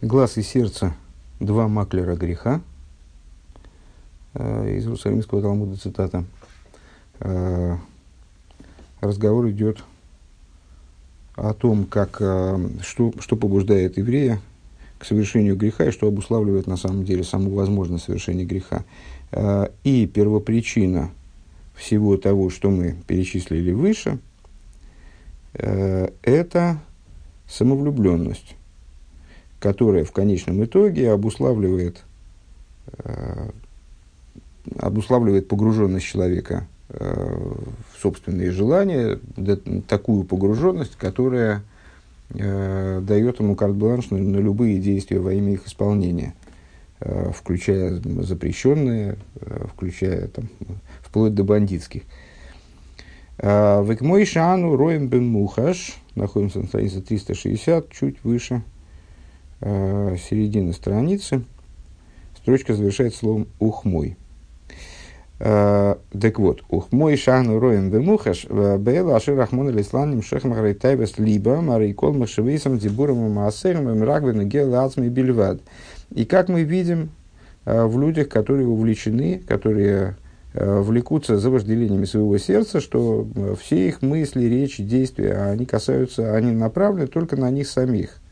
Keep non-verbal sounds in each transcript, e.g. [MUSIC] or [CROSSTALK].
Глаз и сердце – два маклера греха. Э, из Иерусалимского Талмуда цитата. Э, разговор идет о том, как, э, что, что побуждает еврея к совершению греха и что обуславливает на самом деле саму возможность совершения греха. И первопричина всего того, что мы перечислили выше, это самовлюбленность которая в конечном итоге обуславливает, э, обуславливает погруженность человека э, в собственные желания, такую погруженность, которая э, дает ему карт-бланш на, на любые действия во имя их исполнения, включая запрещенные, включая там, вплоть до бандитских. Э, Векмой Шану Роем Бен Мухаш, находимся на странице 360, чуть выше – э, середины страницы, строчка завершается словом «ухмой». Uh, так вот, ухмой шахну роем вемухаш, э, бейла ашир рахмон алисланим шехм тайбес либо марикол махшевейсам дебуром и маасером и мрагвен гел ацми бельвад. И как мы видим uh, в людях, которые увлечены, которые uh, влекутся за вожделениями своего сердца, что все их мысли, речи, действия, они касаются, они направлены только на них самих –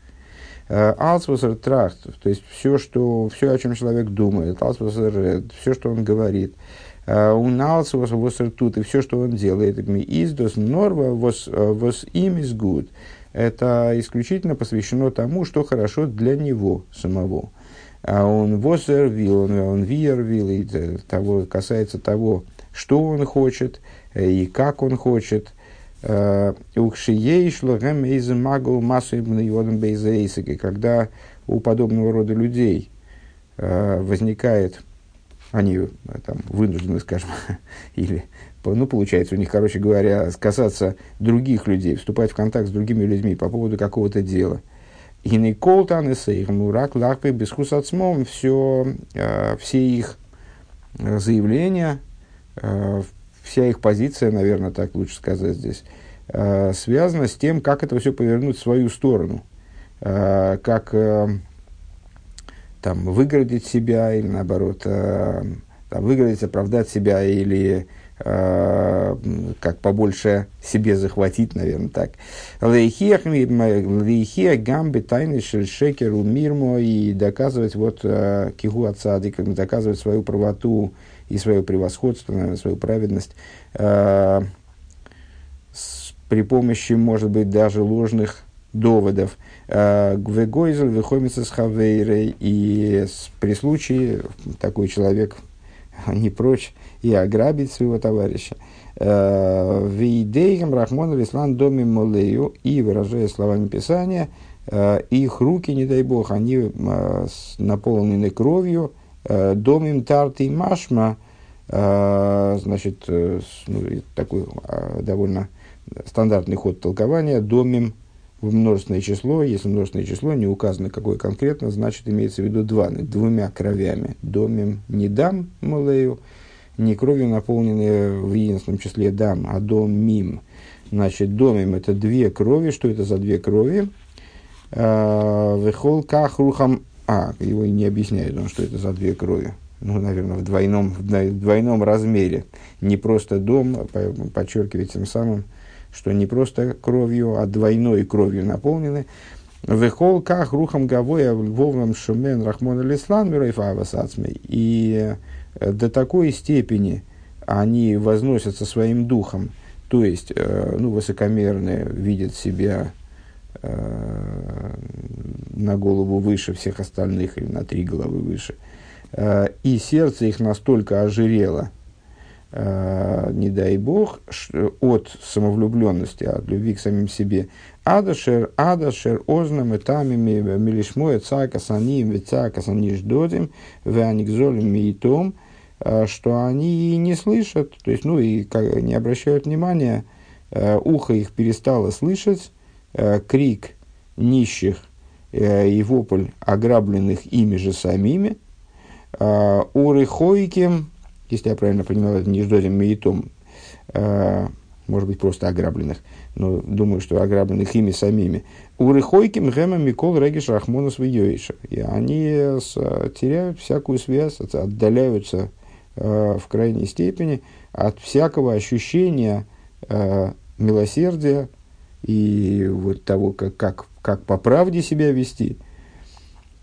Алсвусер трахт, то есть все, что, все, о чем человек думает, Алсвусер, все, что он говорит, у Алсвусер тут, и все, что он делает, издос норва вос им из это исключительно посвящено тому, что хорошо для него самого. Он возервил, он, он виервил, и того, касается того, что он хочет, и как он хочет, Ухшиейшло гэмэйзэ магл массу йодом бейзэйсаки, когда у подобного рода людей э, возникает, они э, там вынуждены, скажем, [LAUGHS] или, ну, получается у них, короче говоря, касаться других людей, вступать в контакт с другими людьми по поводу какого-то дела. И Николтан и Сейх, Мурак, Лахпы, Бесхус все, э, все их заявления, вся их позиция, наверное, так лучше сказать здесь, э, связана с тем, как это все повернуть в свою сторону, э, как э, там, выгородить себя или наоборот, там, выгородить, оправдать себя или как побольше себе захватить, наверное, так. Лейхия гамби тайны шекеру мирмо и доказывать вот э, кигу отца, доказывать свою правоту и свое превосходство, свою праведность э, с, при помощи, может быть, даже ложных доводов. Э, Гвегойзель выхомится с хавейрой, и при случае такой человек не прочь и ограбить своего товарища. Э, Вейдейгам Рахмон Вислан Доми Молею, и, выражая словами Писания, их руки, не дай бог, они наполнены кровью, Домим тарты машма, э, значит, э, ну, такой довольно стандартный ход толкования, домим в множественное число, если множественное число не указано какое конкретно, значит имеется в виду два, двумя кровями. Домим не дам малею, не кровью наполненные в единственном числе дам, а дом мим. Значит, домим это две крови. Что это за две крови? Вехол кахрухам а, его и не объясняет он, что это за две крови. Ну, наверное, в двойном, в двойном размере. Не просто дом, а подчеркивает тем самым, что не просто кровью, а двойной кровью наполнены. Вехол ках рухам гавоя вовнам шумен рахмон алислан И э, до такой степени они возносятся своим духом, то есть, э, ну, высокомерные, видят себя на голову выше всех остальных или на три головы выше. Э, и сердце их настолько ожирело, э, не дай бог, от самовлюбленности, от любви к самим себе. Адашер, адашер, ознам, этамими, милишмоя, цака, саним, вецака, саниш додим, веаникзолим, миитом, что они не слышат, то есть, ну, и не обращают внимания, ухо их перестало слышать, э, крик нищих э, и вопль ограбленных ими же самими, э, уры хойким, если я правильно понимаю, это не ждодим мейтом, э, может быть, просто ограбленных, но думаю, что ограбленных ими самими. У Рыхойки Мгема Микол Региш Рахмонус Виоиша. И они теряют всякую связь, отдаляются э, в крайней степени от всякого ощущения э, милосердия и вот того, как, как, как по правде себя вести.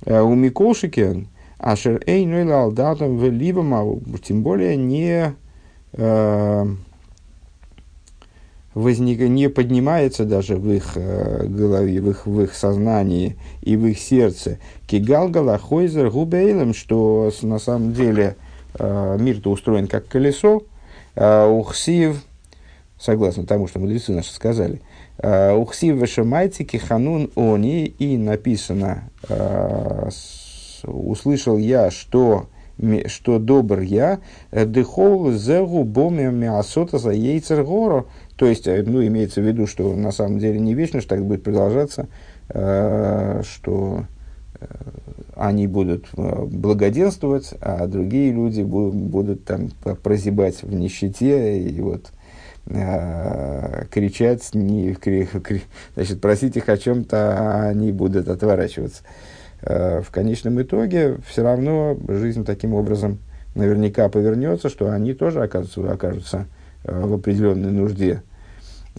Э, у Миколшикен Ашер Эйнуэль Алдатом Велибама, тем более не э, возник, не поднимается даже в их э, голове, в их, в их сознании и в их сердце. Кигалгала Хойзер Губейлем, что на самом деле э, мир-то устроен как колесо. Ухсив, согласно тому, что мудрецы наши сказали, Ухсив Вашамайти Киханун Они, и написано, э, услышал я, что что добр я, э, дыхол зегу боми миасота за яйцер гору, то есть, э, ну, имеется в виду, что на самом деле не вечно, что так будет продолжаться, э, что э, они будут э, благоденствовать, а другие люди будут, будут там прозябать в нищете и вот э, кричать, не, кри, кри, значит, просить их о чем-то, а они будут отворачиваться. Э, в конечном итоге все равно жизнь таким образом наверняка повернется, что они тоже окажутся, окажутся Э, в определенной нужде.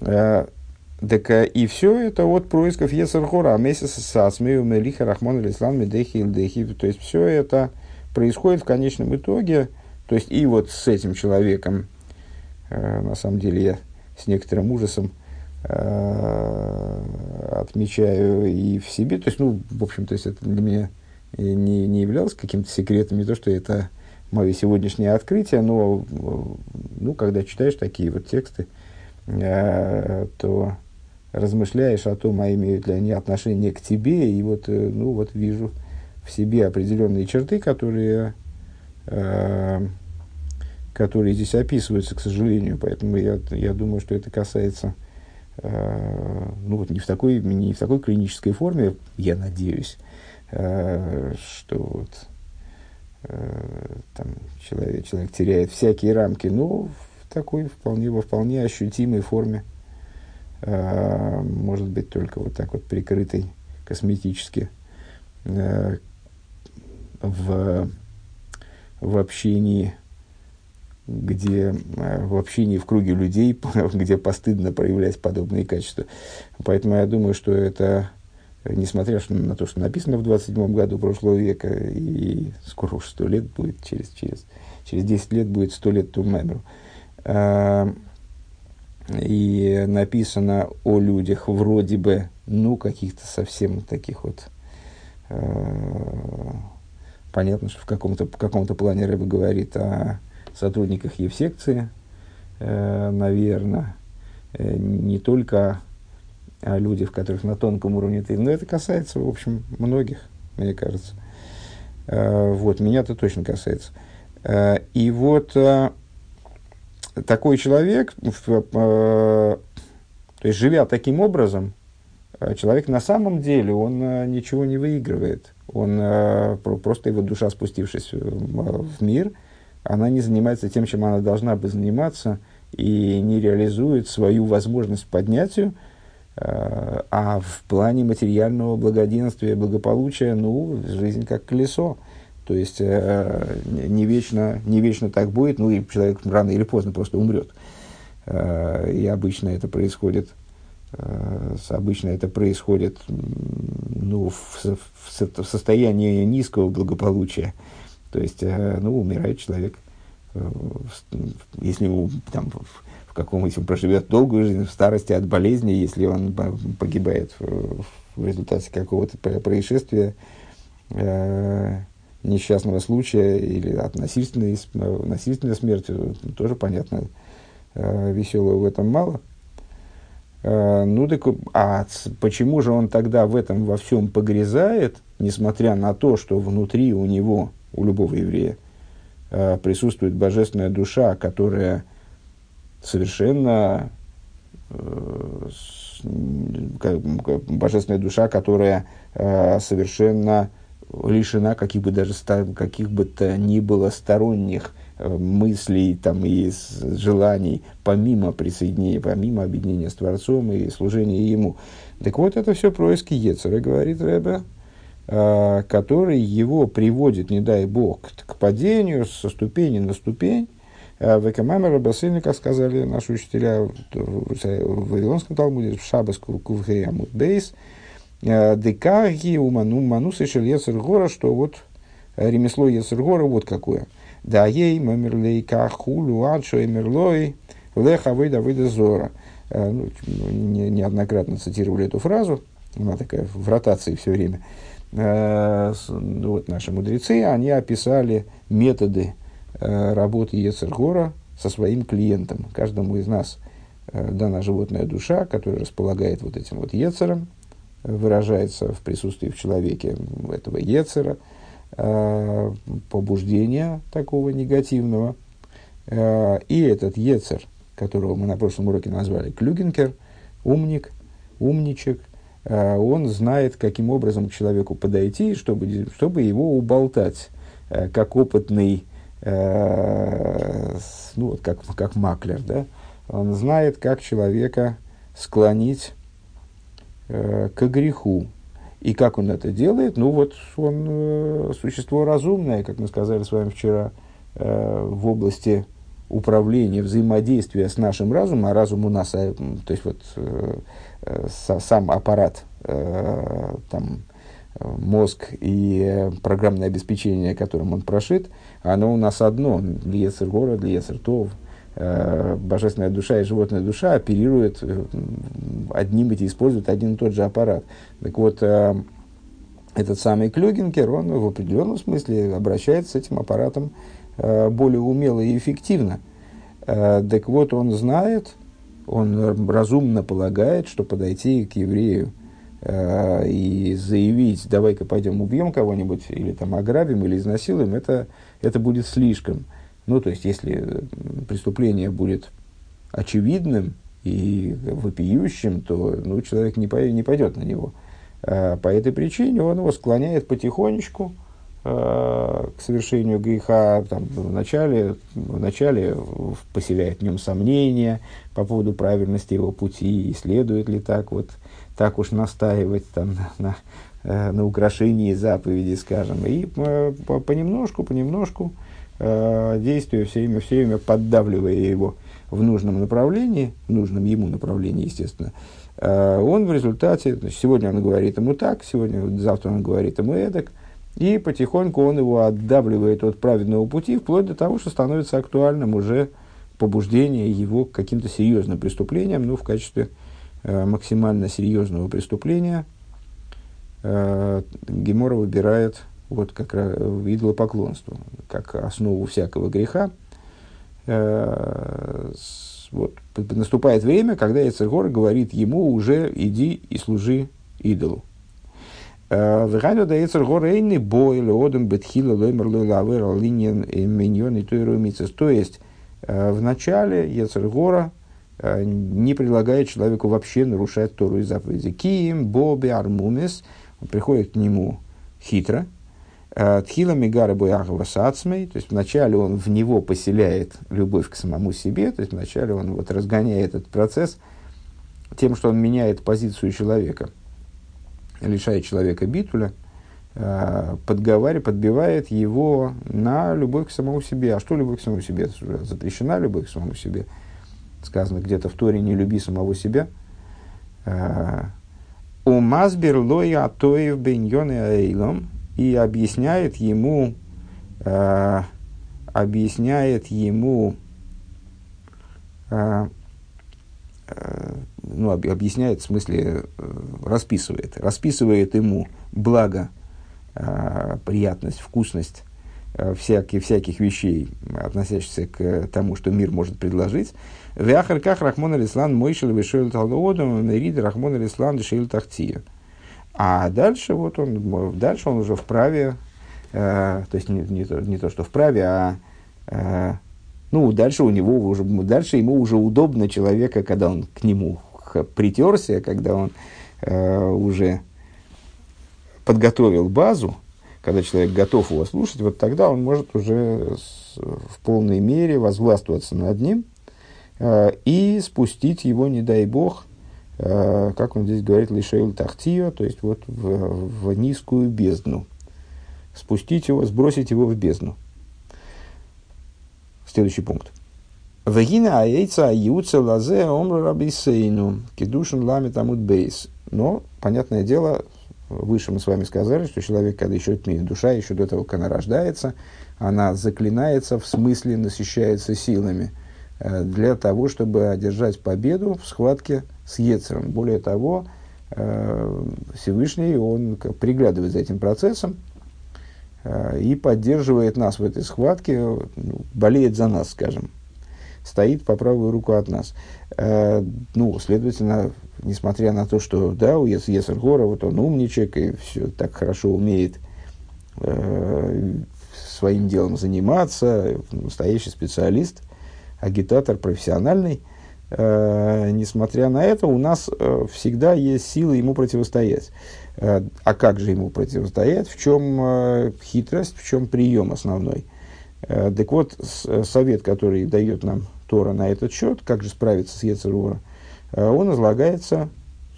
Э, так и все это от происков Ецархора, а месяц с Асмею, Мелиха, Рахман, Ислам, Медехи, Илдехи. То есть все это происходит в конечном итоге. То есть и вот с этим человеком, э, на самом деле я с некоторым ужасом отмечаю и в себе. То есть, ну, в общем, то есть это для меня не, не являлось каким-то секретом, не то, что это мое сегодняшнее открытие, но ну, когда читаешь такие вот тексты, э, то размышляешь о том, а имеют ли они отношение к тебе, и вот, э, ну, вот вижу в себе определенные черты, которые, э, которые здесь описываются, к сожалению. Поэтому я, я думаю, что это касается э, ну, вот не, в такой, не в такой клинической форме, я надеюсь, э, что вот, Э, там, человек, человек теряет всякие рамки, но в такой вполне, во вполне ощутимой форме, э, может быть, только вот так вот прикрытой косметически э, в, в общении, где в общении в круге людей, [LAUGHS] где постыдно проявлять подобные качества. Поэтому я думаю, что это несмотря на то, что написано в 27 году прошлого века, и скоро уж сто лет будет, через, через, через 10 лет будет сто лет Тумемру. А, и написано о людях вроде бы, ну, каких-то совсем таких вот... А, понятно, что в каком-то, в каком-то плане Рэба говорит о сотрудниках Евсекции, э, наверное, э, не только о людях, которых на тонком уровне ты. Но это касается, в общем, многих, мне кажется. Э, вот, меня-то точно касается. И вот такой человек, то есть живя таким образом, человек на самом деле, он ничего не выигрывает. Он просто его душа, спустившись в мир, она не занимается тем, чем она должна бы заниматься, и не реализует свою возможность поднятию, Э, а в плане материального благоденствия, благополучия, ну, жизнь как колесо. То есть э, не, вечно, не вечно так будет, ну и человек рано или поздно просто умрет. Э, и обычно это происходит, обычно это происходит ну, в, в, в состоянии низкого благополучия. То есть, ну, умирает человек, если там, каком-нибудь он проживет долгую жизнь в старости от болезни, если он погибает в, в результате какого-то происшествия, э, несчастного случая или от насильственной, насильственной смерти, тоже понятно, э, веселого в этом мало. Э, ну так, а почему же он тогда в этом во всем погрязает, несмотря на то, что внутри у него, у любого еврея, э, присутствует божественная душа, которая совершенно э, божественная душа, которая э, совершенно лишена каких бы даже каких бы то ни было сторонних мыслей там, и желаний, помимо присоединения, помимо объединения с Творцом и служения Ему. Так вот, это все происки Ецера, говорит Рэбе, который его приводит, не дай Бог, к падению со ступени на ступень, в Экамамера Басыльни, как сказали наши учителя в Вавилонском Талмуде, в Шабас Кувхей Амут Бейс, Декаги Уману Манус и Ецергора, что вот ремесло Ецергора вот какое. Да ей мамерлей кахулю адшо эмерлой леха выда выда зора. Ну, не, неоднократно цитировали эту фразу, она такая в ротации все время. Вот наши мудрецы, они описали методы Э, работы Ецергора со своим клиентом. Каждому из нас э, дана животная душа, которая располагает вот этим вот Ецером, выражается в присутствии в человеке этого Ецера, э, побуждения такого негативного. И этот Ецер, которого мы на прошлом уроке назвали Клюгенкер, умник, умничек, он знает, каким образом к человеку подойти, чтобы, чтобы его уболтать, как опытный э, ну, вот как, как маклер, да, он знает, как человека склонить э, к греху. И как он это делает? Ну вот он э, существо разумное, как мы сказали с вами вчера, э, в области управления, взаимодействия с нашим разумом, а разум у нас, э, то есть вот э, э, сам аппарат, э, там, мозг и э, программное обеспечение, которым он прошит, оно у нас одно. Льецер город, Льецер тов. Э, божественная душа и животная душа оперируют э, одним эти, используют один и тот же аппарат. Так вот, этот самый Клюгенкер, он в определенном смысле обращается с этим аппаратом более умело и эффективно. Так вот, он знает, он разумно полагает, что подойти к еврею – Э, и заявить, давай-ка пойдем убьем кого-нибудь, или там ограбим, или изнасилуем, это, это будет слишком. Ну, то есть, если преступление будет очевидным и вопиющим, то ну, человек не, пойдет, не пойдет на него. А по этой причине он его склоняет потихонечку э, к совершению греха. Там, вначале, вначале поселяет в нем сомнения по поводу правильности его пути, и следует ли так вот так уж настаивать там, на, на, э, на украшении заповеди, скажем. И э, понемножку, понемножку, э, действуя все время, все время поддавливая его в нужном направлении, в нужном ему направлении, естественно, он в результате, сегодня он говорит ему так, сегодня, завтра он говорит ему эдак, и потихоньку он его отдавливает от праведного пути, вплоть до того, что становится актуальным уже побуждение его к каким-то серьезным преступлениям, ну, в качестве Э, максимально серьезного преступления э, Гемора выбирает вот как идолопоклонство, как основу всякого греха. Э, вот, наступает время, когда Яцергор говорит ему уже иди и служи идолу. Вехайно да Яцергор эйни бой леодом бетхила лоймер лавер линьен миньон и То есть, в начале Яцергора – Э, не предлагает человеку вообще нарушать Тору и заповеди. Киим, Боби, Армумис, он приходит к нему хитро, Тхила Мигара Буяхова Сацмей, то есть вначале он в него поселяет любовь к самому себе, то есть вначале он вот разгоняет этот процесс тем, что он меняет позицию человека, лишает человека битуля, э, подговаривает, подбивает его на любовь к самому себе. А что любовь к самому себе? Запрещена любовь к самому себе – сказано где-то в Торе «не люби самого себя». А, У Мазбер лоя атоев беньоне эйлом и объясняет ему, э, объясняет ему, э, ну, объясняет, в смысле, расписывает, расписывает ему благо, э, приятность, вкусность всяких, всяких вещей, относящихся к тому, что мир может предложить, в Ахарках Рахмон Алислан Мойшел Вишел Талдоодом Мерид Рахмон Алислан Дешил Тахтия. А дальше вот он, дальше он уже вправе, э, то есть не, не, то, не то, что вправе, а э, ну, дальше у него уже, дальше ему уже удобно человека, когда он к нему притерся, когда он э, уже подготовил базу, когда человек готов его слушать, вот тогда он может уже с, в полной мере возвластвоваться над ним э, и спустить его, не дай бог, э, как он здесь говорит, лишейл тахтио, то есть вот в, в низкую бездну. Спустить его, сбросить его в бездну. Следующий пункт. Вагина аэйца аюца лазе омра рабисейну кедушин лами тамут бейс. Но, понятное дело, выше мы с вами сказали, что человек, когда еще душа, еще до того, как она рождается, она заклинается, в смысле насыщается силами э, для того, чтобы одержать победу в схватке с Ецером. Более того, э, Всевышний, он приглядывает за этим процессом э, и поддерживает нас в этой схватке, ну, болеет за нас, скажем, стоит по правую руку от нас. Э, ну, следовательно, несмотря на то, что, да, у Есер Гора, вот он умничек и все так хорошо умеет э, своим делом заниматься, настоящий специалист, агитатор профессиональный, э, несмотря на это, у нас э, всегда есть силы ему противостоять. Э, а как же ему противостоять? В чем э, хитрость, в чем прием основной? Э, так вот, совет, который дает нам Тора на этот счет, как же справиться с Ецерура, э, он излагается,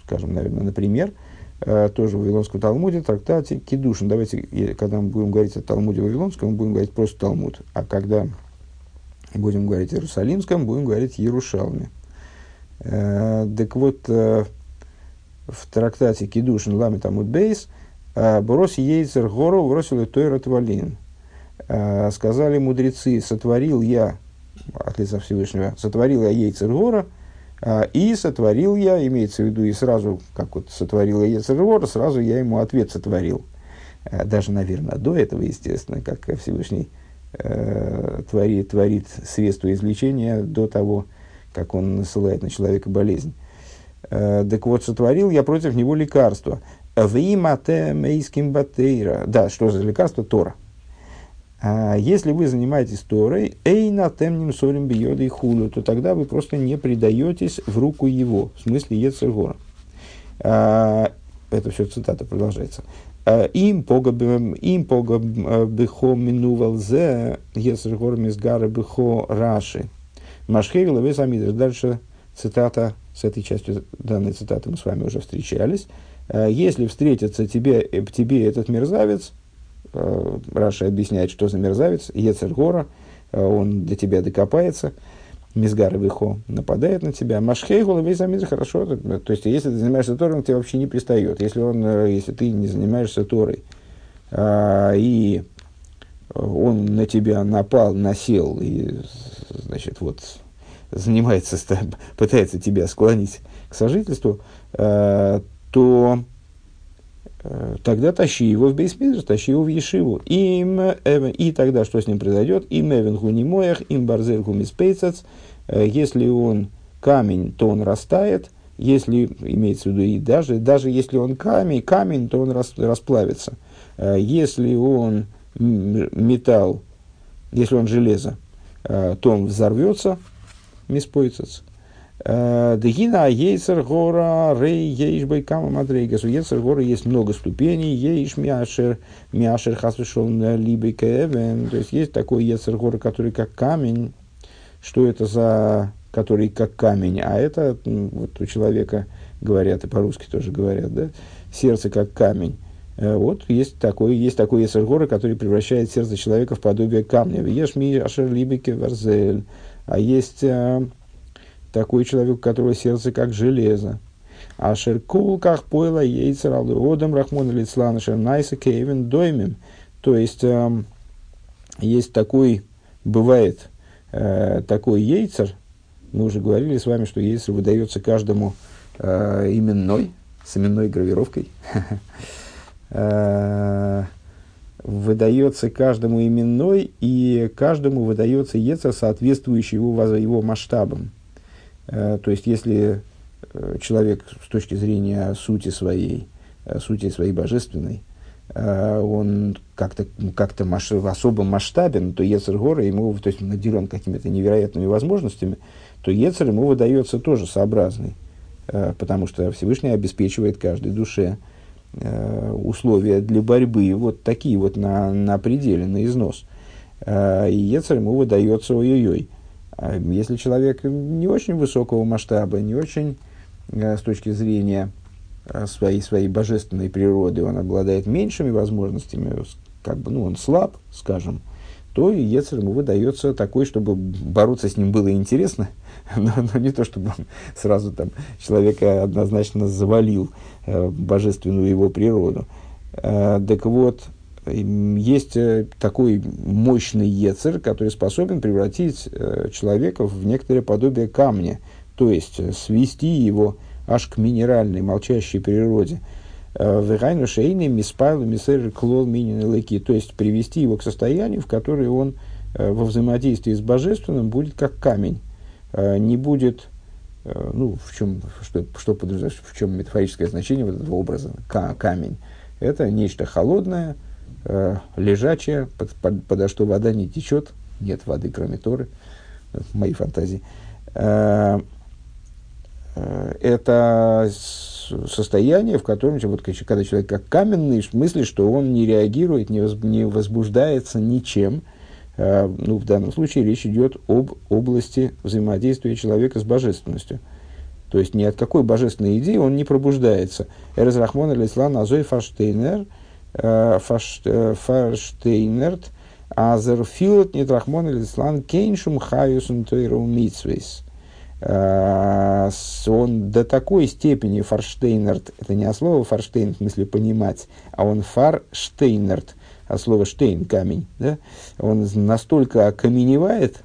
скажем, наверное, например, э, тоже в Вавилонском Талмуде, трактате Кедушин. Давайте, когда мы будем говорить о Талмуде Вавилонском, мы будем говорить просто Талмуд. А когда будем говорить Иерусалимском, будем говорить Ярушалме. Э, так вот, в трактате Кедушин Лами Талмуд Бейс Брос Ейцер Гору бросил Тойра Твалин. Сказали мудрецы, сотворил я от лица Всевышнего, сотворил я Ейцергора, а, и сотворил я, имеется в виду, и сразу, как вот сотворил я Ейцергора, сразу я ему ответ сотворил. А, даже, наверное, до этого, естественно, как Всевышний э, творит, творит средства излечения до того, как он насылает на человека болезнь. Э, так вот, сотворил я против него лекарство. Вимате мейским батейра. Да, что за лекарство? Тора. А если вы занимаетесь Торой, эйна темним сорим биода и худу, то тогда вы просто не предаетесь в руку его, в смысле Ецергора. А, это все цитата продолжается. А, им пога бихо минувал зе Ецергор мизгара бихо раши. Машхеви лавес амидраш. Дальше цитата, с этой частью данной цитаты мы с вами уже встречались. Если встретится тебе, тебе этот мерзавец, Раша объясняет, что за мерзавец, Ецергора, э, он до тебя докопается, Мизгар Вихо нападает на тебя, Машхейгула весь замид хорошо, то есть если ты занимаешься Торой, он тебе вообще не пристает, если, он, э, если ты не занимаешься Торой, а, и он на тебя напал, насел, и, значит, вот, занимается, [LAUGHS] пытается тебя склонить к сожительству, то Э, тогда тащи его в бейсмидрш, тащи его в Ешиву. Им, э, и тогда что с ним произойдет? Им эвен не моях, им барзель гумиспейцац. Э, если он камень, то он растает. Если, имеется в виду, и даже, даже если он камень, камень, то он рас, расплавится. Если он металл, если он железо, то он взорвется, миспойцац. Дегина Ейцер Гора Рей Ейш Байкама Мадрейгас. У Ейцер Гора есть много ступеней. Ейш Мяшер Мяшер Хасвишол Либей Кевен. То есть есть такой Ейцер Гора, который как камень. Что это за который как камень? А это вот у человека говорят, и по-русски тоже говорят, да? Сердце как камень. Э, вот есть такой, есть такой Ецергора, который превращает сердце человека в подобие камня. Ешь ми ашер либике верзель. А есть э, такой человек, у которого сердце как железо. А шеркул как пойла яйцер одам рахмон лицлана шернайса кевин доймим. То есть, э, есть такой, бывает э, такой яйцер, мы уже говорили с вами, что яйцер выдается каждому э, именной, с именной гравировкой. [LAUGHS] Э, выдается каждому именной, и каждому выдается яйцер, соответствующий его, его масштабам. Э, то есть, если э, человек с точки зрения сути своей, э, сути своей божественной, он как-то как в особом масштабе, то Ецергора ему, то есть наделен какими-то невероятными возможностями, то Ецер ему выдается тоже сообразный, потому что Всевышний обеспечивает каждой душе условия для борьбы, вот такие вот на, на пределе, на износ. И Ецер ему выдается ой-ой-ой. А если человек не очень высокого масштаба, не очень э, с точки зрения э, своей, своей божественной природы, он обладает меньшими возможностями, как бы, ну, он слаб, скажем, то Ецер ему выдается такой, чтобы бороться с ним было интересно, [LAUGHS] но, но не то, чтобы он сразу там человека однозначно завалил э, божественную его природу. Э, так вот, есть э, такой мощный ецер, который способен превратить э, человека в некоторое подобие камня, то есть э, свести его аж к минеральной, молчащей природе. Вегайну шейны миспайлу мисер клол минин то есть привести его к состоянию, в которое он во взаимодействии с божественным будет как камень, не будет ну, в чем, что, что подразумевается, в чем метафорическое значение вот этого образа, камень. Это нечто холодное, э, лежачая, под, под, подо что вода не течет, нет воды, кроме Торы, моей фантазии. Э, э, это состояние, в котором, вот, когда человек как каменный, в смысле, что он не реагирует, не, воз, не возбуждается ничем. Э, ну, в данном случае речь идет об области взаимодействия человека с божественностью. То есть ни от какой божественной идеи он не пробуждается. Эрез Рахмон Алислан Азой Фаштейнер – Э, э, Фарштейнерт, Азерфилот Нитрахмон Илислан Кейншум Хаюсун Тойру Митсвейс. Э, он до такой степени Фарштейнерт, это не от слова Фарштейн в смысле понимать, а он Фарштейнерт, от слова штейн, камень, да? он настолько окаменевает,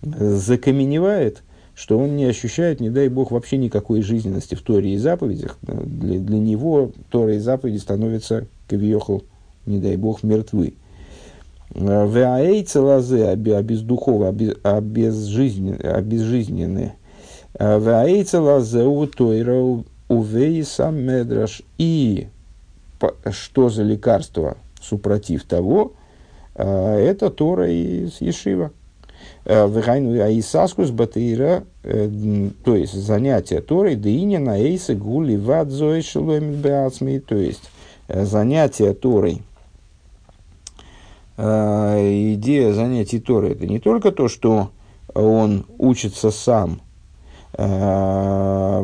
закаменевает, что он не ощущает, не дай бог, вообще никакой жизненности в Торе и заповедях. Для, для него Тора и заповеди становятся Кавиохал, не дай бог, мертвы. Веаэйцы лазе, обездухово, обезжизненные. Веаэйцы лазе у тойра увейса медраш. И что за лекарство, супротив того, а, это Тора из Ешива. Вегайну аисаскус батыра, э, то есть занятие Торой, да и не на эйсе гули вадзой шеломит то есть занятия Торой, э, идея занятий Торы, это не только то, что он учится сам, э,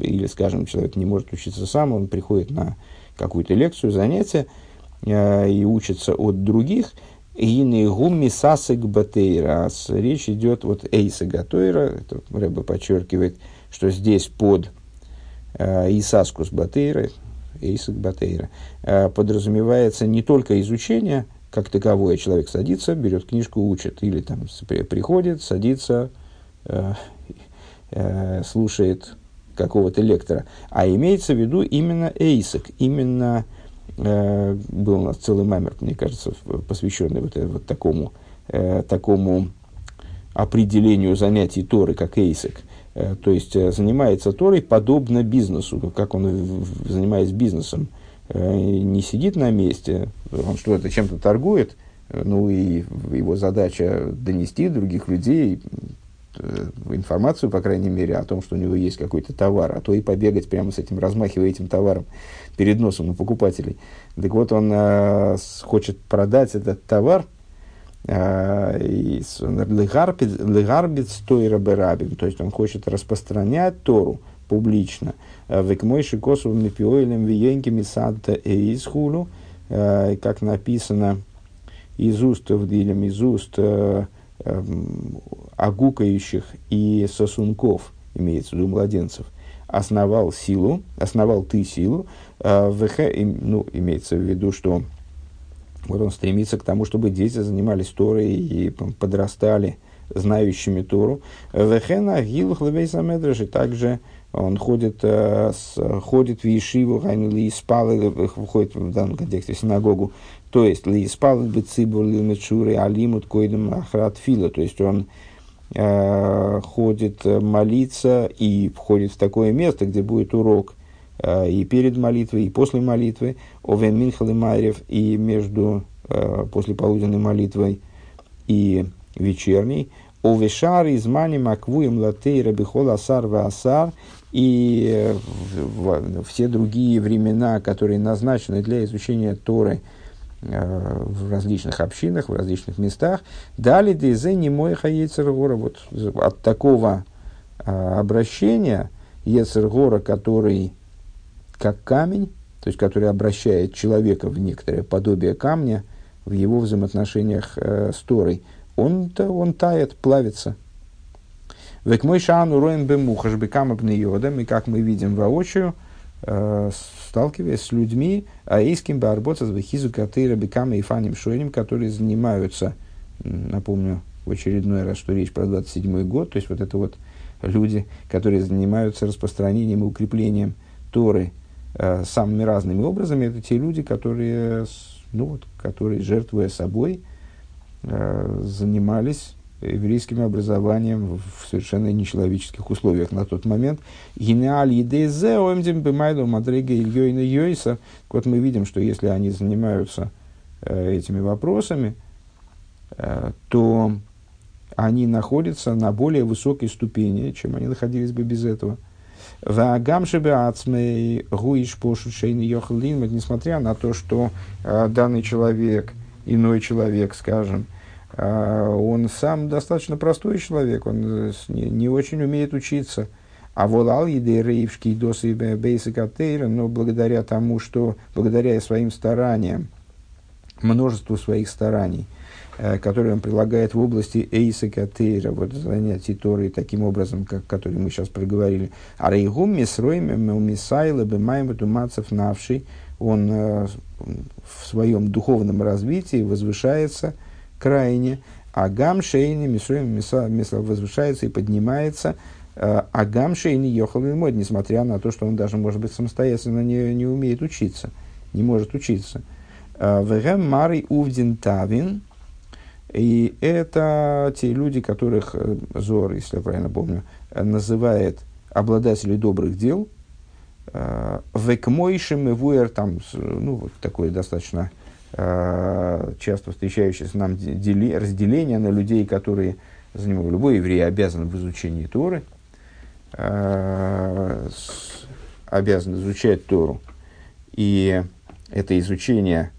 или, скажем, человек не может учиться сам, он приходит на какую-то лекцию, занятие и учится от других, и не гумми сасек батейра. Речь идет вот эйса гатойра, это Рэба подчеркивает, что здесь под Э, Исаскус Батейра, Эйсак Батейра, э, подразумевается не только изучение, как таковое, человек садится, берет книжку, учит, или там приходит, садится, э, слушает какого-то лектора, а имеется в виду именно Эйсак, именно был у нас целый мамер, мне кажется, посвященный вот, вот такому, такому определению занятий Торы, как Эйсак. Э, то есть э, занимается Торой подобно бизнесу, как он занимается бизнесом. Э, не сидит на месте, он что-то чем-то торгует, ну и его задача донести других людей информацию, по крайней мере, о том, что у него есть какой-то товар, а то и побегать прямо с этим, размахивая этим товаром перед носом у покупателей. Так вот, он э, хочет продать этот товар – Легарбит стойра берабим, то есть он хочет распространять Тору публично. Векмойши косов мипиоилем виенки мисадта эйсхулу, как написано из уст Авдилем, из уст огукающих и сосунков, имеется в виду младенцев, основал силу, основал ты силу, ну, имеется в виду, что вот он стремится к тому, чтобы дети занимались Торой и подрастали знающими Тору. Вехена гилух левейса медраши. Также он ходит, э, с, ходит в Ешиву, ли спал, выходит в данном контексте в синагогу. То есть, ли спал бы цибур, ли мечуры, алимут, койдем ахрат фила. То есть, он э, ходит молиться и входит в такое место, где будет урок – Э, и перед молитвой, и после молитвы, овен минхал и майрев, и между э, после полуденной молитвой и вечерней, овешар из мани маквуем латей рабихол асар асар, и все другие времена, которые назначены для изучения Торы э, в различных общинах, в различных местах, дали дезе не мой хаецергора. Вот от такого обращения Ецергора, который как камень, то есть который обращает человека в некоторое подобие камня в его взаимоотношениях э, с Торой, он, он тает, плавится – Век мой шану роем бемухаш бекама йодам, и как мы видим воочию, э, сталкиваясь с людьми, аийским барбота с вехизу катыра бекама и фаним шойним, которые занимаются, напомню, в очередной раз, что речь про 27 год, то есть вот это вот люди, которые занимаются распространением и укреплением Торы э, самыми разными образами, это те люди, которые, ну, вот, которые жертвуя собой, э, занимались еврейским образованием в совершенно нечеловеческих условиях на тот момент. Вот мы видим, что если они занимаются э, этими вопросами, то они находятся на более высокой ступени, чем они находились бы без этого. Несмотря на то, что э, данный человек, иной человек, скажем, а, он сам достаточно простой человек, он э, не, очень умеет учиться. А волал еды рейвшки досы бейсикатейра, но благодаря тому, что благодаря своим стараниям, множеству своих стараний, э, которые он прилагает в области эйсикатейра, вот занятий Торы таким образом, как, который мы сейчас проговорили. А рейгум мисроем мисайла бемайм думацев навший, он э, в своем духовном развитии возвышается – крайне, а гам шейни мисуем возвышается и поднимается, а гам шейни ехал мод, несмотря на то, что он даже, может быть, самостоятельно не, не умеет учиться, не может учиться. Вегем марий увдин тавин, и это те люди, которых э, Зор, если я правильно помню, называет обладателей добрых дел, Векмойшим и вуэр, там, ну, вот такое достаточно Э, часто встречающееся нам дели, разделение на людей, которые занимают. Любой еврей обязан в изучении Торы, э, обязан изучать Тору. И это изучение,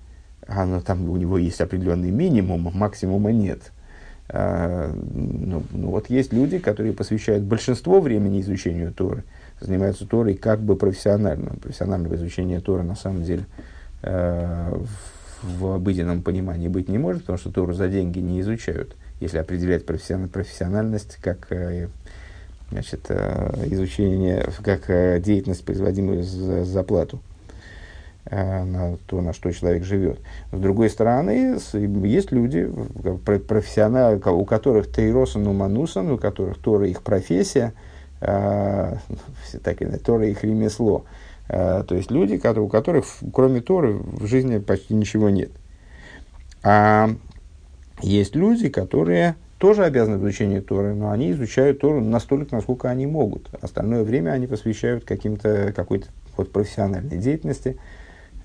оно, там у него есть определенный минимум, максимума нет. Э, ну, ну, вот есть люди, которые посвящают большинство времени изучению Торы, занимаются Торой как бы профессионально. Профессионального изучения Торы на самом деле в обыденном понимании быть не может, потому что Тору за деньги не изучают, если определять профессиональность как э, значит, э, изучение, как э, деятельность, производимую за зарплату на то, на что человек живет. С другой стороны, есть люди, профессионалы, у которых тейросан уманусан, у которых Тора их профессия, [LAUGHS] так, Тора их ремесло. Э, то есть люди, у которых кроме Торы в жизни почти ничего нет. А есть люди, которые тоже обязаны изучению Торы, но они изучают Тору настолько, насколько они могут. Остальное время они посвящают каким-то, какой-то вот профессиональной деятельности, э,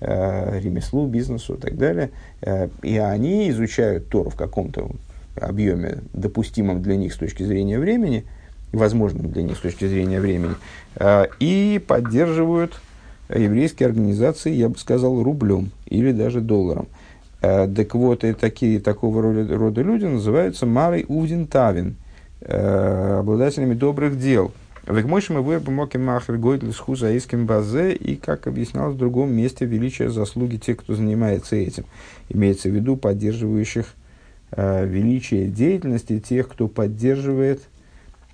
ремеслу, бизнесу и так далее. Э, и они изучают Тору в каком-то объеме, допустимом для них с точки зрения времени, возможным для них с точки зрения времени, э, и поддерживают еврейские организации, я бы сказал, рублем или даже долларом. Э, так вот, и такие, такого рода, люди называются Марой Увдин Тавин, э, обладателями добрых дел. Векмойшим и вырбы моки махер гойдл схуза иским базе, и, как объяснялось в другом месте, величие заслуги тех, кто занимается этим. Имеется в виду поддерживающих э, величие деятельности тех, кто поддерживает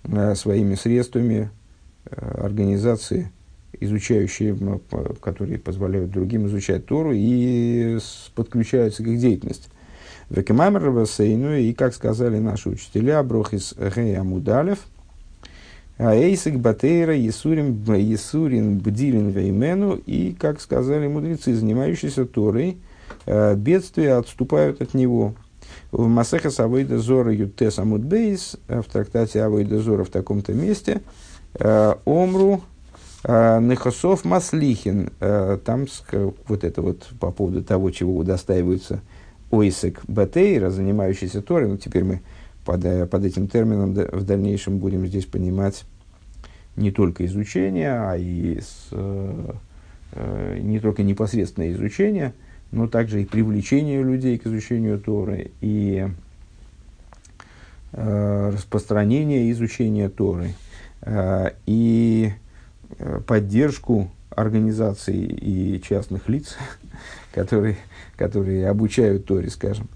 э, своими средствами э, организации изучающие, которые позволяют другим изучать Тору и подключаются к их деятельности. Векемамер Васейну, и как сказали наши учителя, Брохис Гея Мудалев, Эйсик Батейра Есурин, Есурин Бдилин Веймену, и, как сказали мудрецы, занимающиеся Торой, э, бедствия отступают от него. В Масеха Авойда Зора Ютес Амудбейс, в трактате Авойда Зора в таком-то месте, э, Омру Э, Нехосов Маслихин, э, там вот это вот по поводу того, чего удостаиваются Ойсек Батейра, занимающийся Торой, ну теперь мы под, под этим термином в дальнейшем будем здесь понимать не только изучение, а и с, э, э, не только непосредственное изучение, но также и привлечение людей к изучению Торы, и э, распространение изучения Торы, э, и э, поддержку организаций и частных лиц, [LAUGHS] которые, которые обучают Торе, скажем.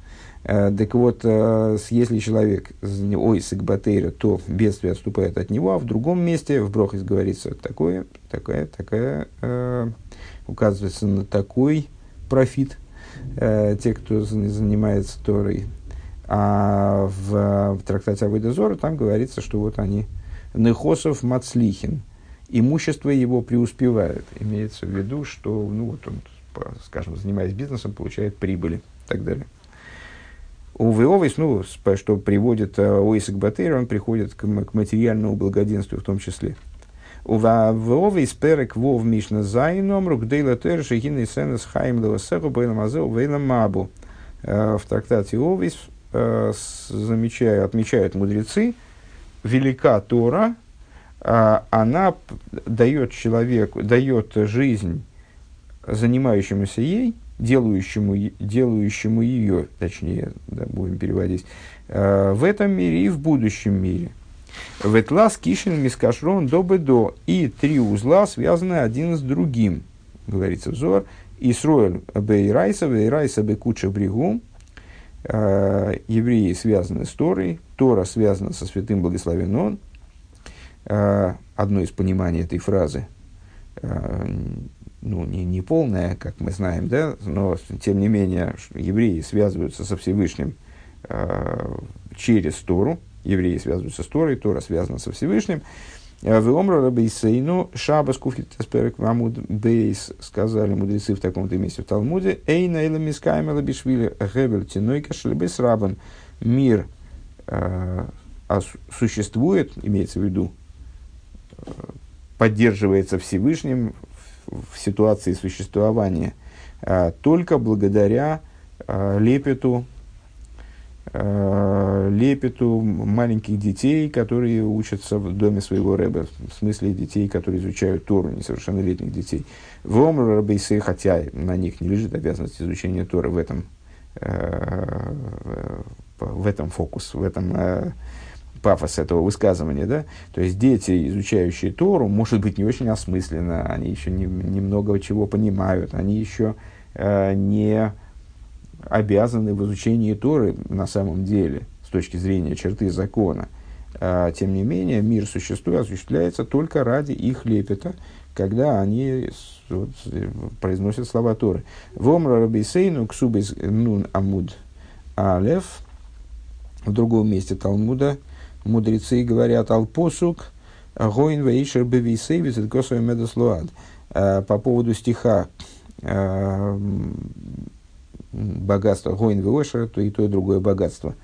Э, так вот, э, если человек ой сикбатейра, то бедствие отступает от него, а в другом месте, в Брохис говорится, такое, такая, такая, э, указывается на такой профит, те, кто занимается Торой. А в, в трактате Авойдозора там говорится, что вот они, Нехосов Мацлихин, имущество его преуспевает. Имеется в виду, что ну, вот он, скажем, занимаясь бизнесом, получает прибыли и так далее. У Веовис, ну, что приводит э, Оисек Батейр, он приходит к, к материальному благоденствию в том числе. У Веовис перек вов мишна зайном рукдейла тер шехин и сенес хайм левасеху бейлам азеу бейлам мабу. Э, в трактате Овис э, замечают, отмечают мудрецы, велика Тора, она дает человеку, дает жизнь занимающемуся ей, делающему, делающему ее, точнее, да, будем переводить, э, в этом мире и в будущем мире. Ветлас кишин мискашрон до до. И три узла связаны один с другим, говорится взор. Исроэль бейрайса, бейрайса бекуча бригу. Э, евреи связаны с Торой, Тора связана со святым благословен. Э, одно из пониманий этой фразы ну, не, не полная, как мы знаем, да, но тем не менее евреи связываются со Всевышним э, через Тору, евреи связываются с Торой, Тора связана со Всевышним. Э, в Омру Рабейсейну Шабас Куфитаспер Мамуд Бейс сказали мудрецы в таком-то месте в Талмуде. Эйна Эйла Мискайм Эла Бишвили Гебель Тинойка Шлебес Рабан Мир э, существует, имеется в виду, поддерживается Всевышним в ситуации существования а, только благодаря а, лепету, а, лепету маленьких детей, которые учатся в доме своего рэба, в смысле детей, которые изучают Тору, несовершеннолетних детей. В Омру Рабейсы, хотя на них не лежит обязанность изучения Торы в этом, в этом фокус, в этом пафос этого высказывания, да, то есть дети, изучающие Тору, может быть, не очень осмысленно, они еще не, немного чего понимают, они еще э, не обязаны в изучении Торы на самом деле, с точки зрения черты закона. А, тем не менее, мир существует, осуществляется только ради их лепета, когда они вот, произносят слова Торы. Вомра рабисейну ксубис нун амуд алев. В другом месте Талмуда – мудрецы говорят «Алпосук гоин вейшер бевисейвис от госуя медослуад». Э, по поводу стиха э, богатство гоин вейшер, то и то, и другое богатство.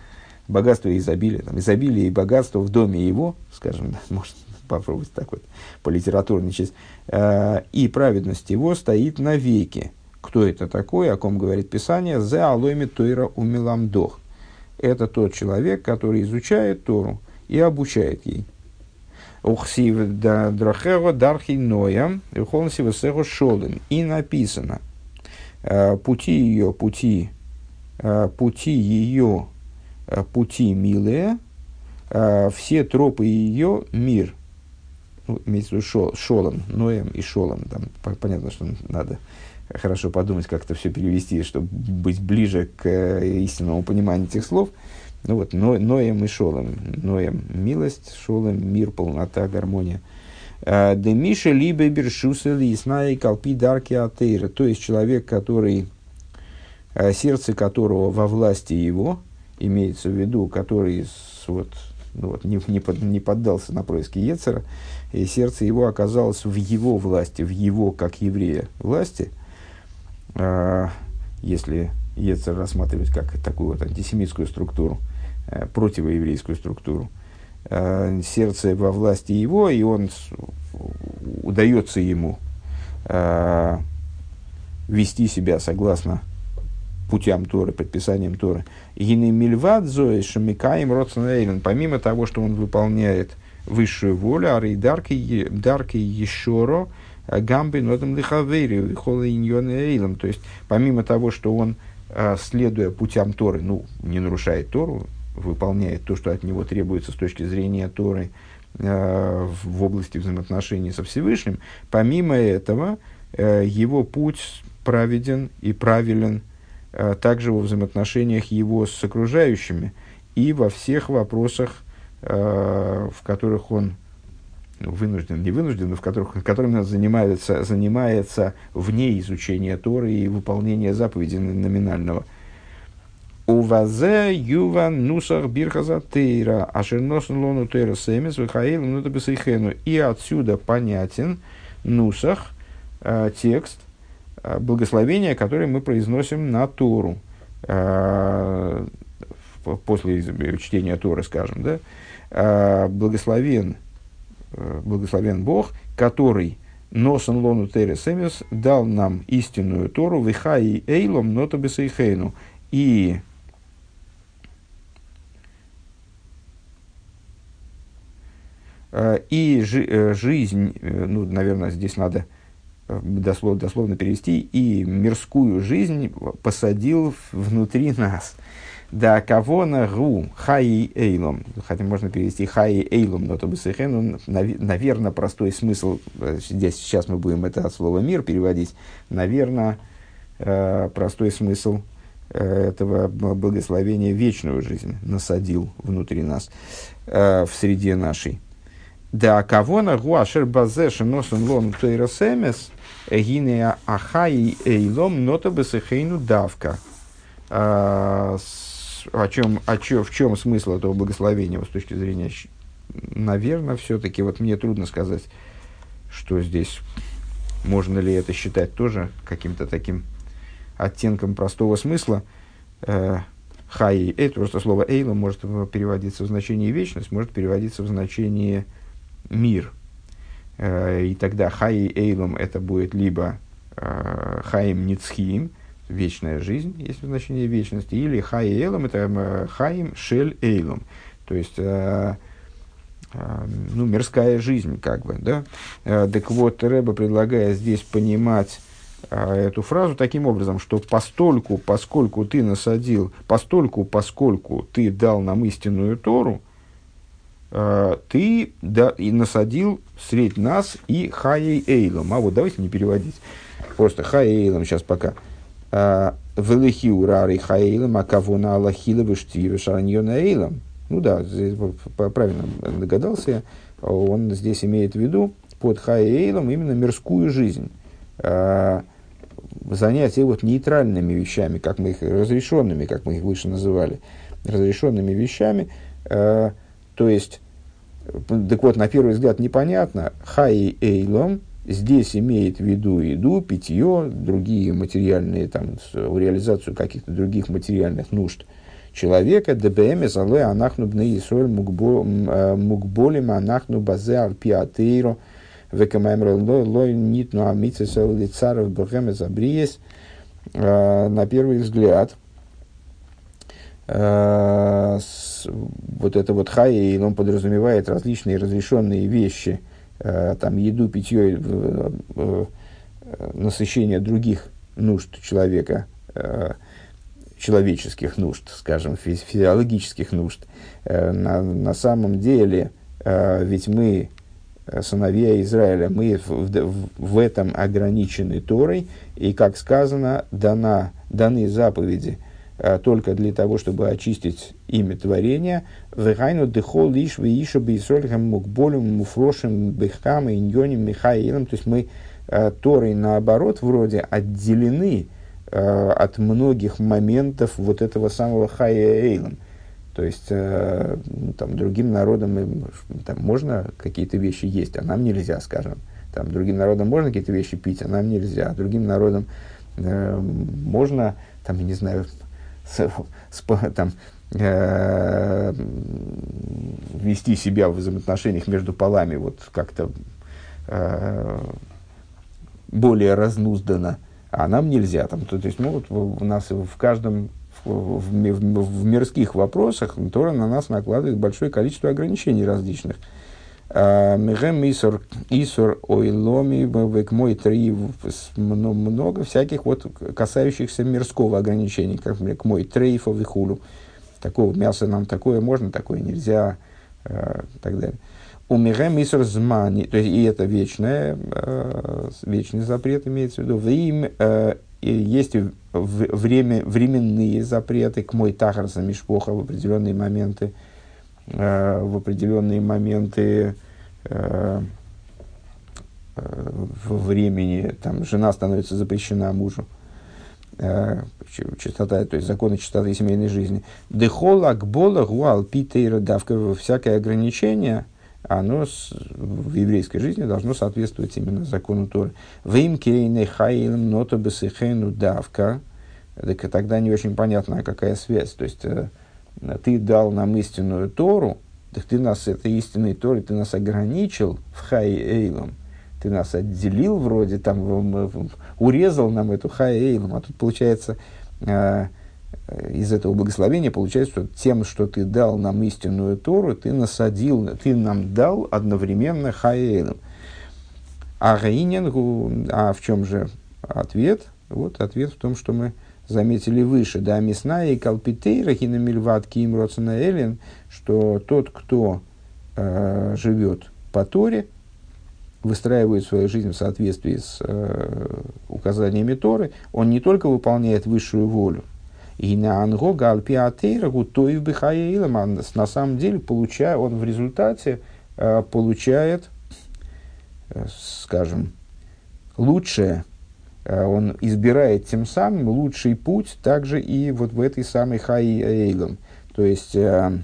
Богатство и изобилие, там, изобилие и богатство в доме его, скажем, [LAUGHS] можно попробовать так вот по литературничать, э, и праведность его стоит навеки. Кто это такой, о ком говорит Писание? «Зе алойми тойра умиламдох». Это тот человек, который изучает Тору, и обучает ей. Ухсив драхеро дархи ноя, весехо шолем. И написано, э, пути ее, пути, э, пути ее, э, пути милые, все тропы ее мир. Ну, имеется в виду шол, шолом, ноем и шолом. Там понятно, что надо хорошо подумать, как это все перевести, чтобы быть ближе к истинному пониманию этих слов. Ну вот, но, Ноем и Шолом. Ноем – милость, Шолом – мир, полнота, гармония. А, Демиша либо бершуса лисна и колпи дарки атеира. То есть человек, который, а, сердце которого во власти его, имеется в виду, который вот, ну вот, не, не, под, не поддался на происки Ецера, и сердце его оказалось в его власти, в его, как еврея, власти, а, если Ецер рассматривать как такую вот антисемитскую структуру, противоеврейскую структуру. Э, сердце во власти его, и он удается ему э, вести себя согласно путям Торы, предписаниям Торы. Гины мильвад зои шамикаем. Помимо того, что он выполняет высшую волю, а дарки ешоро гамби нотам лихавери, эйлом. То есть, помимо того, что он, следуя путям Торы, ну, не нарушает Тору, выполняет то, что от него требуется с точки зрения Торы в области взаимоотношений со Всевышним, помимо этого, его путь праведен и правилен также во взаимоотношениях его с окружающими и во всех вопросах, в которых он ну, вынужден, не вынужден, но в которых, которыми он занимается, занимается вне изучения Торы и выполнения заповедей номинального. Увазе юва нусах бирхаза тейра, ашерносн лону тейра семес, вихаил ну И отсюда понятен нусах, э, текст, э, благословения, который мы произносим на Тору. Э, после чтения Торы, скажем, да, благословен благословен Бог, который носен лону тересемис дал нам истинную Тору, вихаи эйлом нотобесейхейну. И э, и жи, э, жизнь, ну, наверное, здесь надо дословно, дословно перевести, и мирскую жизнь посадил внутри нас – да кого на гу хаи эйлом, хотя можно перевести хаи эйлом, но то бы ну, наверное, простой смысл, э, здесь сейчас мы будем это от слова мир переводить, наверное, э, простой смысл э, этого благословения вечную жизнь насадил внутри нас, в среде нашей. Да кого на гу ашер базе шиносен лон тойросемес гинея ахаи эйлом нота бесехейну давка о чем, о чем, в чем смысл этого благословения с точки зрения, наверное, все-таки, вот мне трудно сказать, что здесь, можно ли это считать тоже каким-то таким оттенком простого смысла. Э, хай, это просто слово эйла может переводиться в значение вечность, может переводиться в значение мир. Э, и тогда хай эйлом это будет либо э, хаим ницхиим, вечная жизнь, есть значение вечности, или хай эйлом, это э, хаим шель эйлом, то есть ну, мирская жизнь, как бы, да. Так вот, Рэба предлагает здесь понимать эту фразу таким образом, что постольку, поскольку ты насадил, постольку, поскольку ты дал нам истинную Тору, ты да, и насадил средь нас и хаей эйлом. А вот давайте не переводить. Просто хаей эйлом сейчас пока. А, Велихи урари хаилам, а кого на Аллахила выштивы шараньона эйлам. Ну да, здесь правильно догадался Он здесь имеет в виду под хаэйлом именно мирскую жизнь. А, занятия вот нейтральными вещами, как мы их разрешенными, как мы их выше называли, разрешенными вещами. То есть, так вот, на первый взгляд непонятно, хай эйлом, здесь имеет в виду еду, питье, другие материальные, там, реализацию каких-то других материальных нужд человека. ДБМ зале анахну бне Исоль мукболим анахну базе арпиатейро векамаймро лой нитну амице лицаров бхеме забриес. На первый взгляд, вот это вот хай, он подразумевает различные разрешенные вещи – Э, там, еду, питье, э, э, насыщение других нужд человека, человеческих нужд, скажем, физиологических нужд. На, на самом деле, ведь мы, сыновья Израиля, мы в, в, в этом ограничены Торой, и, как сказано, дана, даны заповеди – Э, только для того, чтобы очистить имя творения. Вегайну дехол лиш вииша бейсольхам мукболем муфрошем бехам и иньоним михаилом. То есть мы э, Торой наоборот вроде отделены э, от многих моментов вот этого самого хая эйлом. То есть ну, там, другим народам там, можно какие-то вещи есть, а нам нельзя, скажем. Там, другим народам можно какие-то вещи пить, а нам нельзя. Другим народам э, можно, там, я не знаю, с, там, э, вести себя в взаимоотношениях между полами вот как-то э, более разнузданно, а нам нельзя. Там, то, то есть могут у нас в каждом в, в, в мирских вопросах Тора на нас накладывает большое количество ограничений различных. Мегем Исур, Исур Ойломи, к мой три, много всяких вот касающихся мирского ограничения, как, к мой трейфов и. Такого мяса нам такое можно, такое нельзя, и так далее. У Мегем Исур Змани, то есть и это вечное, вечный запрет имеется в виду. В им есть время, временные запреты к мой тахарса мишпоха в определенные моменты, в определенные моменты э, э, в времени, там, жена становится запрещена мужу, э, чистота, то есть законы чистоты семейной жизни. Дехола гбола гуал питейра давка всякое ограничение – оно с, в еврейской жизни должно соответствовать именно закону Торы. Вим кейне хаилем нота бесихену давка. Так тогда не очень понятно, какая связь. То есть, э, ты дал нам истинную Тору, так ты нас этой истинной Торой, ты нас ограничил в хай эйлом. Ты нас отделил вроде, там, в, в, урезал нам эту хай эйлом. А тут получается, э, из этого благословения получается, что тем, что ты дал нам истинную Тору, ты насадил, ты нам дал одновременно хаэлем. А Гаинин, а в чем же ответ? Вот ответ в том, что мы заметили выше. Да, Мясная и Калпитейра, Хинамильват, Ким Эллин, что тот, кто э, живет по Торе, выстраивает свою жизнь в соответствии с э, указаниями Торы, он не только выполняет высшую волю, и на ангога альпиатейра гутоев бихаилам. На самом деле, получая, он в результате э, получает, э, скажем, лучшее, он избирает тем самым лучший путь также и вот в этой самой хаи То есть, э,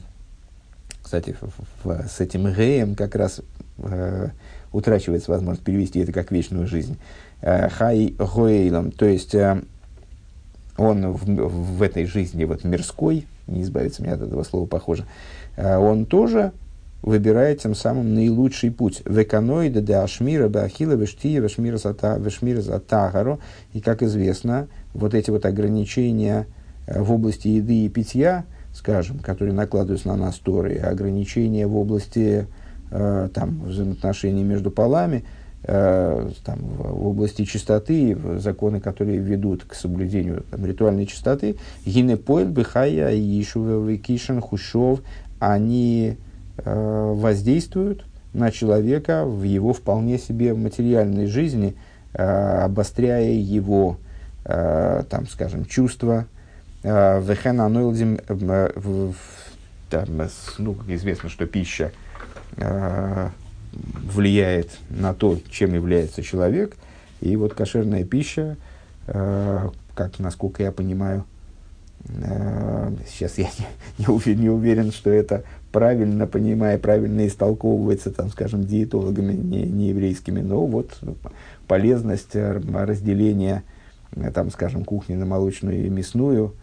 кстати, с этим геем как раз э, утрачивается возможность перевести это как вечную жизнь. Э, хай гоэйлом, то есть э, он в, в этой жизни вот мирской, не избавиться мне от этого слова, похоже, э, он тоже выбирает тем самым наилучший путь. Веканоида де ашмира бахила вештия вешмира затагаро. И, как известно, вот эти вот ограничения э, в области еды и питья, скажем, которые накладываются на нас Торы, ограничения в области э, там, взаимоотношений между полами – Э, там, в области чистоты, законы, которые ведут к соблюдению там, ритуальной чистоты, гинепоэль, бихая, ишуве, кишин, хушов, они воздействуют на человека в его вполне себе материальной жизни, э, обостряя его, э, там, скажем, чувства. Э, э, там, ну, известно, что пища влияет на то, чем является человек. И вот кошерная пища, э, как, насколько я понимаю, э, сейчас я [LAUGHS] не, не, уверен, не уверен, что это правильно понимая, правильно истолковывается, там, скажем, диетологами не, не еврейскими, но вот полезность э, разделения, э, там, скажем, кухни на молочную и мясную,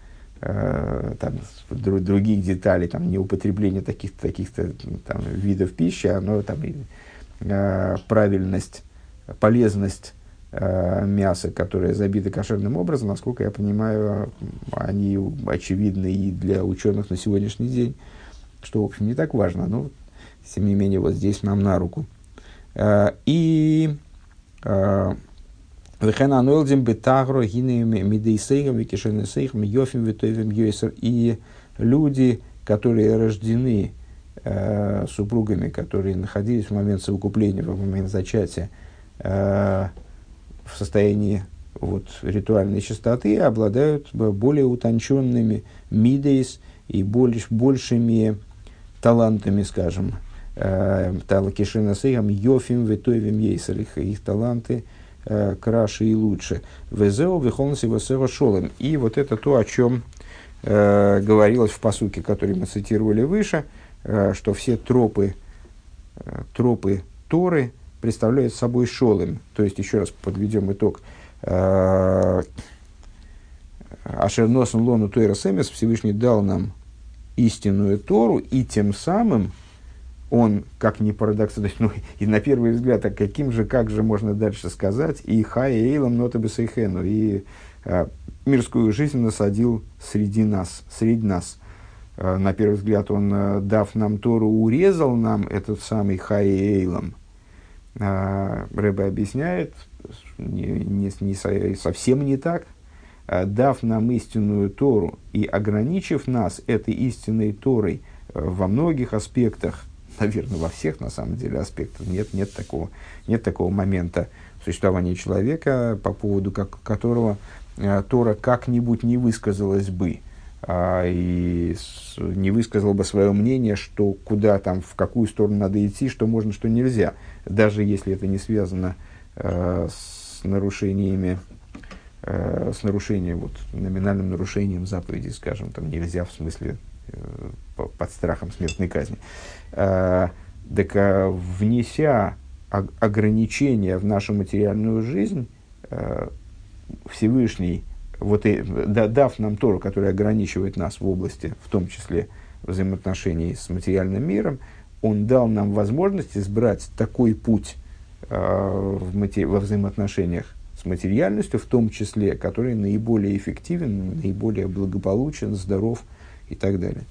э, там, других деталей, там, неупотребление таких-то таких там, видов пищи, оно там, Э, правильность, полезность э, мяса, которое забито кошерным образом, насколько я понимаю, они очевидны и для ученых на сегодняшний день, что, в общем, не так важно, но, тем не менее, вот здесь нам на руку. Э, и Вехена ануэлдим бетагро гинеями мидейсейгам викишенесейгам йофим витоевим йойсер. И люди, которые рождены э, супругами, которые находились в момент совокупления, в момент зачатия, э, в состоянии вот, ритуальной чистоты, обладают более утонченными мидейс и больш, большими талантами, скажем, э, Талакишина Сейхам, Йофим, Ветоевим Ейсер, их, их таланты э, краше и лучше. Везео, Вихолнси, Весео, Шолем. И вот это то, о чем э, говорилось в посуке, который мы цитировали выше – что все тропы, тропы Торы представляют собой шолым. То есть, еще раз подведем итог. Ашерносен лону Тойра Всевышний дал нам истинную Тору, и тем самым он, как ни парадоксально, [LAUGHS] ну, и на первый взгляд, а каким же, как же можно дальше сказать, и хай эйлом нотабесейхену, и а, мирскую жизнь насадил среди нас, среди нас. э, на первый взгляд, он, э, дав нам Тору, урезал нам этот самый Хай Эйлом. Э, Рэбе объясняет, не, не, не, совсем не так. Дав нам истинную Тору и ограничив нас этой истинной Торой во многих аспектах, [LAUGHS] наверное, во всех, на самом деле, аспектах, нет, нет, такого, нет такого момента существования человека, по поводу как, которого Тора как-нибудь не высказалась бы – а, и не высказал бы свое мнение, что куда там, в какую сторону надо идти, что можно, что нельзя, даже если это не связано э, с нарушениями, э, с нарушением, вот, номинальным нарушением заповеди, скажем, там нельзя в смысле э, под страхом смертной казни. Э, так э, внеся ограничения в нашу материальную жизнь, Всевышний вот и, да, дав нам Тору, которая ограничивает нас в области, в том числе взаимоотношений с материальным миром, он дал нам возможность избрать такой путь э, в матери- во взаимоотношениях с материальностью, в том числе, который наиболее эффективен, наиболее благополучен, здоров и так далее.